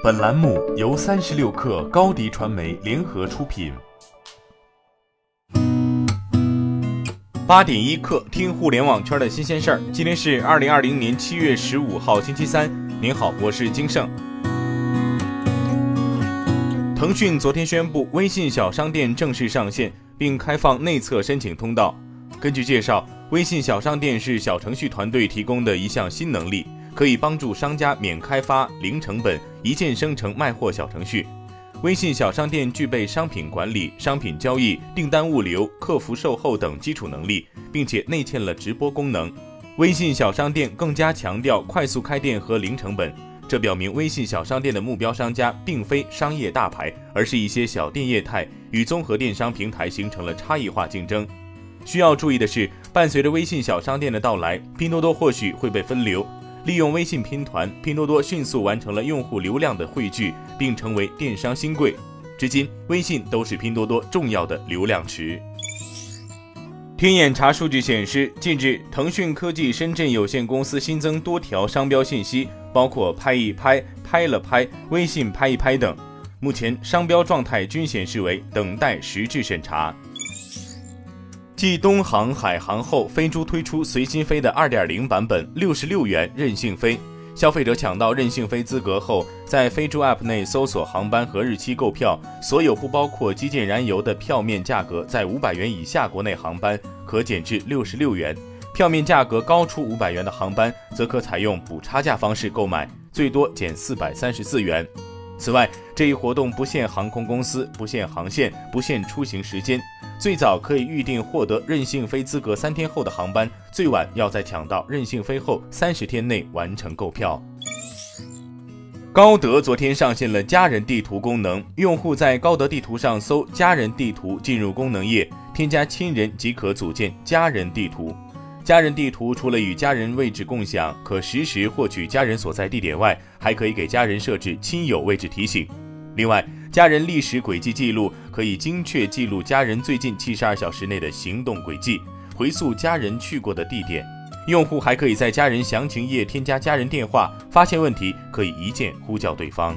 本栏目由三十六氪高低传媒联合出品。八点一刻，听互联网圈的新鲜事儿。今天是二零二零年七月十五号，星期三。您好，我是金盛。腾讯昨天宣布，微信小商店正式上线，并开放内测申请通道。根据介绍，微信小商店是小程序团队提供的一项新能力，可以帮助商家免开发、零成本、一键生成卖货小程序。微信小商店具备商品管理、商品交易、订单物流、客服售后等基础能力，并且内嵌了直播功能。微信小商店更加强调快速开店和零成本，这表明微信小商店的目标商家并非商业大牌，而是一些小店业态，与综合电商平台形成了差异化竞争。需要注意的是，伴随着微信小商店的到来，拼多多或许会被分流。利用微信拼团，拼多多迅速完成了用户流量的汇聚，并成为电商新贵。至今，微信都是拼多多重要的流量池。天眼查数据显示，近日腾讯科技深圳有限公司新增多条商标信息，包括“拍一拍”“拍了拍”“微信拍一拍”等。目前，商标状态均显示为等待实质审查。继东航、海航后，飞猪推出随心飞的2.0版本，六十六元任性飞。消费者抢到任性飞资格后，在飞猪 App 内搜索航班和日期购票，所有不包括机件燃油的票面价格在五百元以下国内航班可减至六十六元，票面价格高出五百元的航班则可采用补差价方式购买，最多减四百三十四元。此外，这一活动不限航空公司，不限航线，不限出行时间。最早可以预定获得任性飞资格三天后的航班，最晚要在抢到任性飞后三十天内完成购票。高德昨天上线了家人地图功能，用户在高德地图上搜“家人地图”，进入功能页，添加亲人即可组建家人地图。家人地图除了与家人位置共享，可实时获取家人所在地点外，还可以给家人设置亲友位置提醒。另外，家人历史轨迹记录可以精确记录家人最近七十二小时内的行动轨迹，回溯家人去过的地点。用户还可以在家人详情页添加家人电话，发现问题可以一键呼叫对方。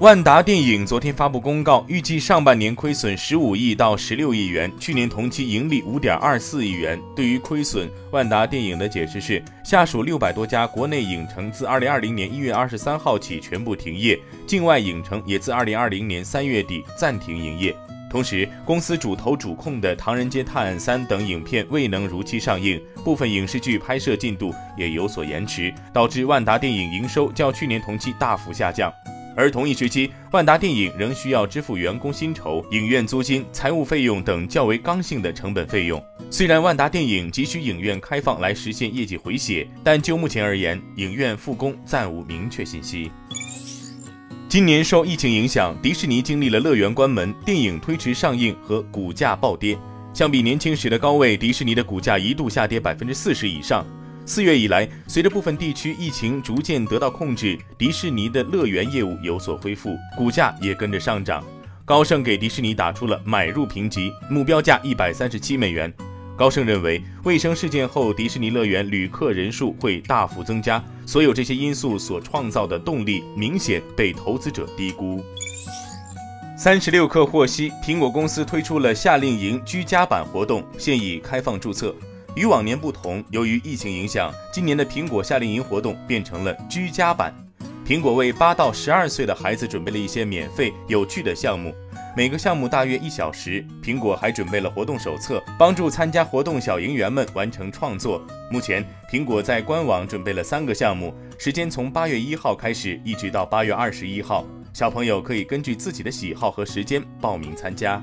万达电影昨天发布公告，预计上半年亏损十五亿到十六亿元，去年同期盈利五点二四亿元。对于亏损，万达电影的解释是，下属六百多家国内影城自二零二零年一月二十三号起全部停业，境外影城也自二零二零年三月底暂停营业。同时，公司主投主控的《唐人街探案三》等影片未能如期上映，部分影视剧拍摄进度也有所延迟，导致万达电影营收较去年同期大幅下降。而同一时期，万达电影仍需要支付员工薪酬、影院租金、财务费用等较为刚性的成本费用。虽然万达电影急需影院开放来实现业绩回血，但就目前而言，影院复工暂无明确信息。今年受疫情影响，迪士尼经历了乐园关门、电影推迟上映和股价暴跌。相比年轻时的高位，迪士尼的股价一度下跌百分之四十以上。四月以来，随着部分地区疫情逐渐得到控制，迪士尼的乐园业务有所恢复，股价也跟着上涨。高盛给迪士尼打出了买入评级，目标价一百三十七美元。高盛认为，卫生事件后，迪士尼乐园旅客人数会大幅增加，所有这些因素所创造的动力明显被投资者低估。三十六氪获悉，苹果公司推出了夏令营居家版活动，现已开放注册。与往年不同，由于疫情影响，今年的苹果夏令营活动变成了居家版。苹果为八到十二岁的孩子准备了一些免费有趣的项目，每个项目大约一小时。苹果还准备了活动手册，帮助参加活动小营员们完成创作。目前，苹果在官网准备了三个项目，时间从八月一号开始，一直到八月二十一号。小朋友可以根据自己的喜好和时间报名参加。